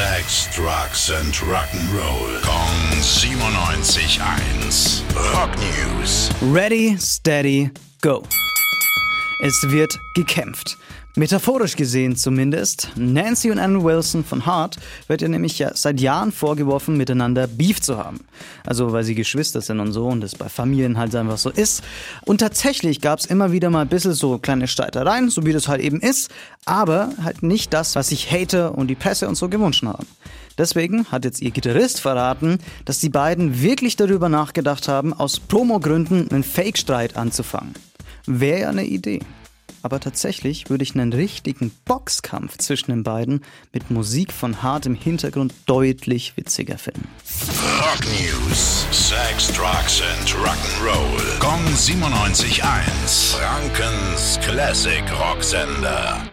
Sex, Drugs and Rock'n'Roll. Kong 97.1. Rock News. Ready, steady, go. Es wird gekämpft. Metaphorisch gesehen zumindest. Nancy und Anne Wilson von Hart wird ihr nämlich ja seit Jahren vorgeworfen, miteinander Beef zu haben. Also weil sie Geschwister sind und so und es bei Familien halt einfach so ist. Und tatsächlich gab es immer wieder mal ein bisschen so kleine Streitereien, so wie das halt eben ist, aber halt nicht das, was sich Hater und die Presse und so gewünscht haben. Deswegen hat jetzt ihr Gitarrist verraten, dass die beiden wirklich darüber nachgedacht haben, aus Promogründen einen Fake-Streit anzufangen. Wäre ja eine Idee. Aber tatsächlich würde ich einen richtigen Boxkampf zwischen den beiden mit Musik von Hart im Hintergrund deutlich witziger finden. Rock News. Sex, Drugs and Rock'n'Roll. Kong 97.1. Frankens Classic Rocksender.